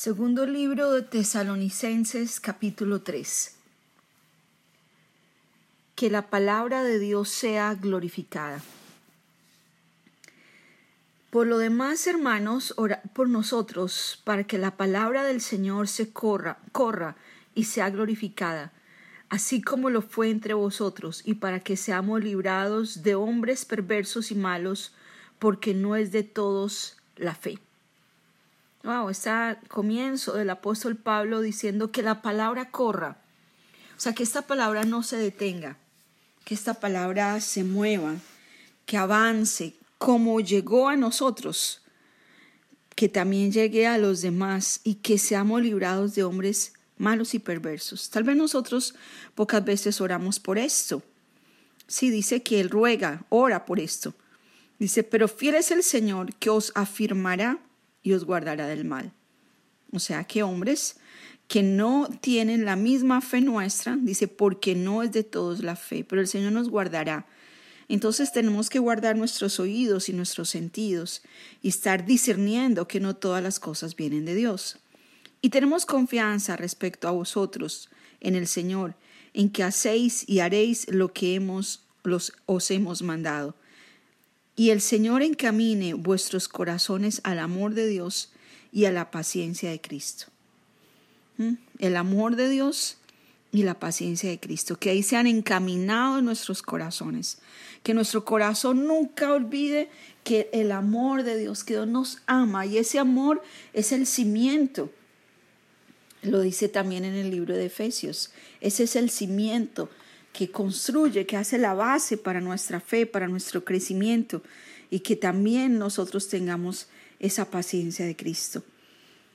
Segundo libro de Tesalonicenses capítulo 3. Que la palabra de Dios sea glorificada. Por lo demás, hermanos, ora por nosotros, para que la palabra del Señor se corra, corra y sea glorificada, así como lo fue entre vosotros, y para que seamos librados de hombres perversos y malos, porque no es de todos la fe. Wow, está comienzo del apóstol Pablo diciendo que la palabra corra. O sea, que esta palabra no se detenga, que esta palabra se mueva, que avance como llegó a nosotros, que también llegue a los demás y que seamos librados de hombres malos y perversos. Tal vez nosotros pocas veces oramos por esto. Sí, dice que Él ruega, ora por esto. Dice, pero fiel es el Señor que os afirmará y os guardará del mal. O sea que hombres que no tienen la misma fe nuestra, dice, porque no es de todos la fe, pero el Señor nos guardará. Entonces tenemos que guardar nuestros oídos y nuestros sentidos y estar discerniendo que no todas las cosas vienen de Dios. Y tenemos confianza respecto a vosotros en el Señor, en que hacéis y haréis lo que hemos, los, os hemos mandado y el Señor encamine vuestros corazones al amor de Dios y a la paciencia de Cristo. ¿Mm? El amor de Dios y la paciencia de Cristo, que ahí sean encaminados nuestros corazones, que nuestro corazón nunca olvide que el amor de Dios, que Dios nos ama y ese amor es el cimiento. Lo dice también en el libro de Efesios, ese es el cimiento que construye, que hace la base para nuestra fe, para nuestro crecimiento y que también nosotros tengamos esa paciencia de Cristo.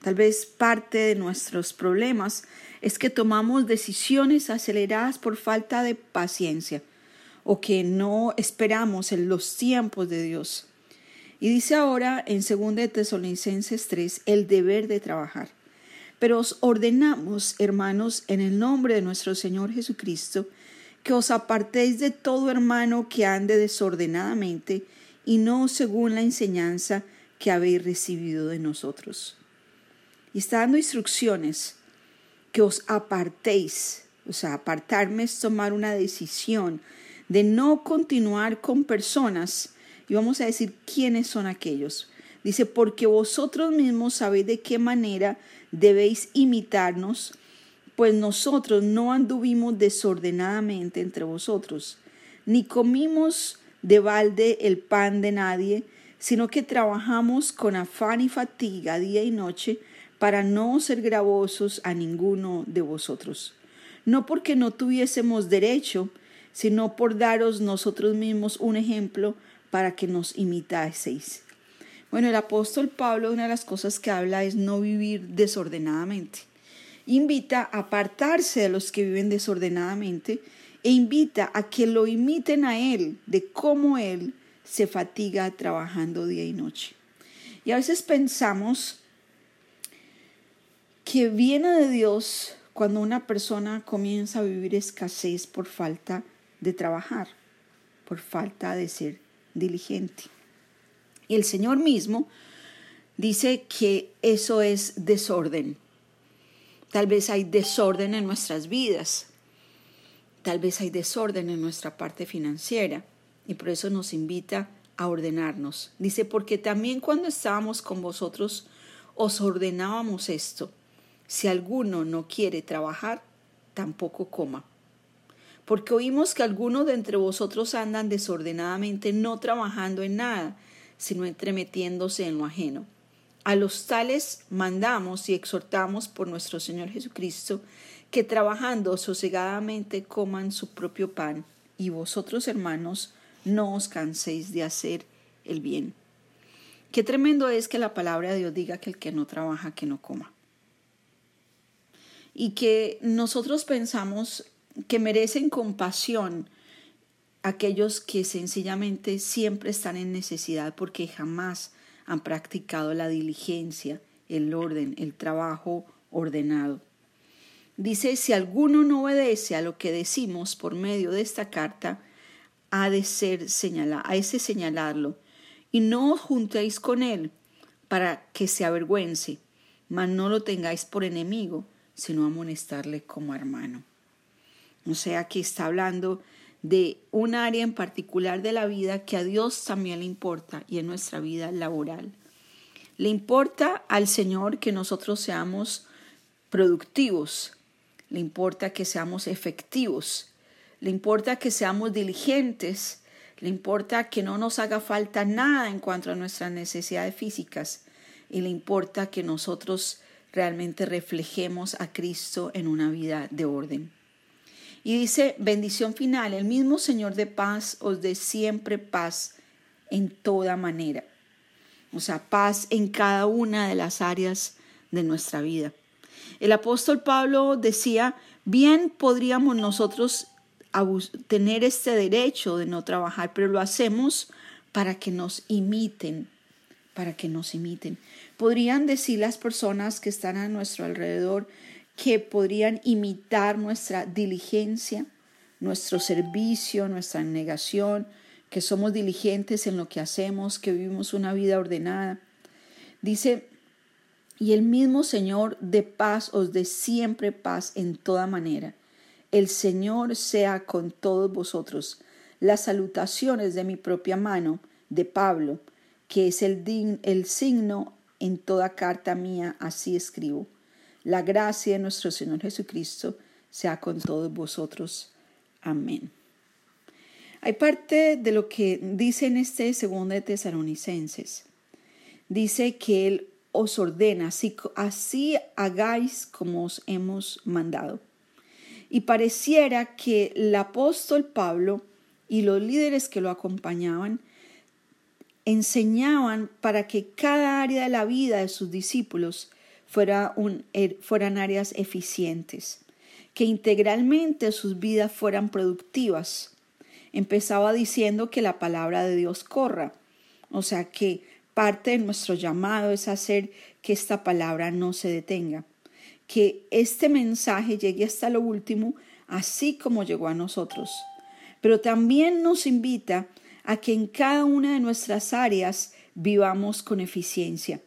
Tal vez parte de nuestros problemas es que tomamos decisiones aceleradas por falta de paciencia o que no esperamos en los tiempos de Dios. Y dice ahora en 2 Tesalonicenses 3 el deber de trabajar. Pero os ordenamos, hermanos, en el nombre de nuestro Señor Jesucristo, que os apartéis de todo hermano que ande desordenadamente y no según la enseñanza que habéis recibido de nosotros. Y está dando instrucciones que os apartéis, o sea, apartarme es tomar una decisión de no continuar con personas, y vamos a decir quiénes son aquellos. Dice, porque vosotros mismos sabéis de qué manera debéis imitarnos pues nosotros no anduvimos desordenadamente entre vosotros, ni comimos de balde el pan de nadie, sino que trabajamos con afán y fatiga día y noche para no ser gravosos a ninguno de vosotros. No porque no tuviésemos derecho, sino por daros nosotros mismos un ejemplo para que nos imitaseis. Bueno, el apóstol Pablo, una de las cosas que habla es no vivir desordenadamente invita a apartarse de los que viven desordenadamente e invita a que lo imiten a Él de cómo Él se fatiga trabajando día y noche. Y a veces pensamos que viene de Dios cuando una persona comienza a vivir escasez por falta de trabajar, por falta de ser diligente. Y el Señor mismo dice que eso es desorden. Tal vez hay desorden en nuestras vidas. Tal vez hay desorden en nuestra parte financiera. Y por eso nos invita a ordenarnos. Dice, porque también cuando estábamos con vosotros os ordenábamos esto. Si alguno no quiere trabajar, tampoco coma. Porque oímos que algunos de entre vosotros andan desordenadamente, no trabajando en nada, sino entremetiéndose en lo ajeno. A los tales mandamos y exhortamos por nuestro Señor Jesucristo que trabajando sosegadamente coman su propio pan y vosotros hermanos no os canséis de hacer el bien. Qué tremendo es que la palabra de Dios diga que el que no trabaja, que no coma. Y que nosotros pensamos que merecen compasión aquellos que sencillamente siempre están en necesidad porque jamás han practicado la diligencia, el orden, el trabajo ordenado. Dice, si alguno no obedece a lo que decimos por medio de esta carta, ha de ser señalado, a ese señalarlo, y no os juntéis con él para que se avergüence, mas no lo tengáis por enemigo, sino amonestarle como hermano. O sea que está hablando de un área en particular de la vida que a Dios también le importa y en nuestra vida laboral. Le importa al Señor que nosotros seamos productivos, le importa que seamos efectivos, le importa que seamos diligentes, le importa que no nos haga falta nada en cuanto a nuestras necesidades físicas y le importa que nosotros realmente reflejemos a Cristo en una vida de orden. Y dice, bendición final, el mismo Señor de paz os dé siempre paz en toda manera. O sea, paz en cada una de las áreas de nuestra vida. El apóstol Pablo decía, bien podríamos nosotros tener este derecho de no trabajar, pero lo hacemos para que nos imiten, para que nos imiten. Podrían decir las personas que están a nuestro alrededor que podrían imitar nuestra diligencia, nuestro servicio, nuestra negación, que somos diligentes en lo que hacemos, que vivimos una vida ordenada. Dice, y el mismo Señor de paz os dé siempre paz en toda manera. El Señor sea con todos vosotros. Las salutaciones de mi propia mano, de Pablo, que es el, el signo en toda carta mía, así escribo. La gracia de nuestro Señor Jesucristo sea con todos vosotros. Amén. Hay parte de lo que dice en este segundo de Tesalonicenses. Dice que Él os ordena, así, así hagáis como os hemos mandado. Y pareciera que el apóstol Pablo y los líderes que lo acompañaban enseñaban para que cada área de la vida de sus discípulos fuera un, er, fueran áreas eficientes, que integralmente sus vidas fueran productivas. Empezaba diciendo que la palabra de Dios corra, o sea que parte de nuestro llamado es hacer que esta palabra no se detenga, que este mensaje llegue hasta lo último, así como llegó a nosotros. Pero también nos invita a que en cada una de nuestras áreas vivamos con eficiencia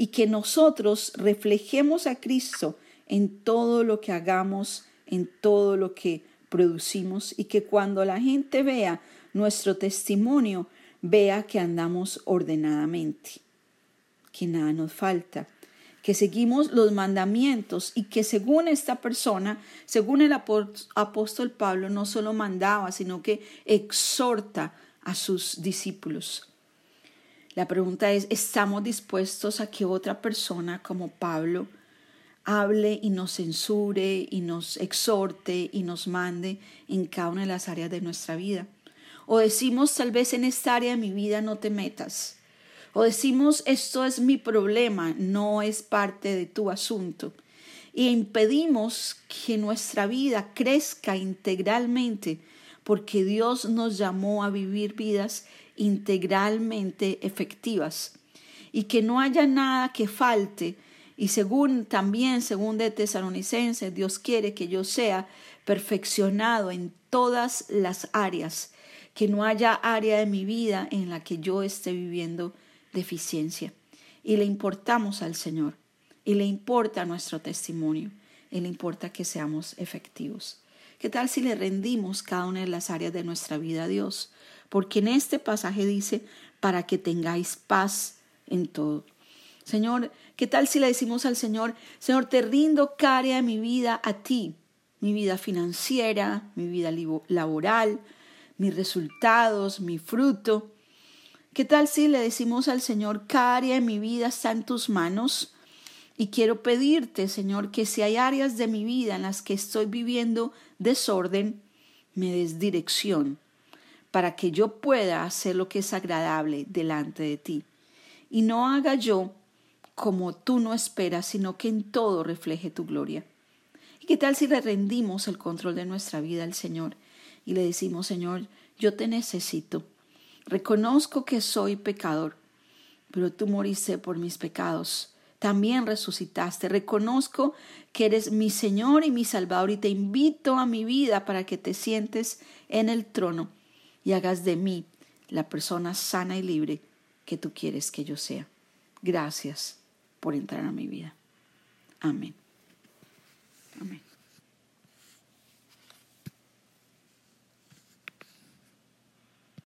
y que nosotros reflejemos a Cristo en todo lo que hagamos, en todo lo que producimos y que cuando la gente vea nuestro testimonio, vea que andamos ordenadamente, que nada nos falta, que seguimos los mandamientos y que según esta persona, según el apóstol Pablo, no solo mandaba, sino que exhorta a sus discípulos. La pregunta es, ¿estamos dispuestos a que otra persona como Pablo hable y nos censure y nos exhorte y nos mande en cada una de las áreas de nuestra vida? O decimos, tal vez en esta área de mi vida no te metas. O decimos, esto es mi problema, no es parte de tu asunto. Y impedimos que nuestra vida crezca integralmente porque Dios nos llamó a vivir vidas integralmente efectivas y que no haya nada que falte y según también según de Tesalonicenses Dios quiere que yo sea perfeccionado en todas las áreas que no haya área de mi vida en la que yo esté viviendo deficiencia y le importamos al Señor y le importa nuestro testimonio y le importa que seamos efectivos. ¿Qué tal si le rendimos cada una de las áreas de nuestra vida a Dios? porque en este pasaje dice, para que tengáis paz en todo. Señor, ¿qué tal si le decimos al Señor, Señor, te rindo cada de mi vida a ti, mi vida financiera, mi vida laboral, mis resultados, mi fruto? ¿Qué tal si le decimos al Señor, cada área de mi vida está en tus manos? Y quiero pedirte, Señor, que si hay áreas de mi vida en las que estoy viviendo desorden, me des dirección para que yo pueda hacer lo que es agradable delante de ti. Y no haga yo como tú no esperas, sino que en todo refleje tu gloria. ¿Y qué tal si le rendimos el control de nuestra vida al Señor y le decimos, Señor, yo te necesito. Reconozco que soy pecador, pero tú moriste por mis pecados. También resucitaste. Reconozco que eres mi Señor y mi Salvador y te invito a mi vida para que te sientes en el trono y hagas de mí la persona sana y libre que tú quieres que yo sea. Gracias por entrar a mi vida. Amén. Amén.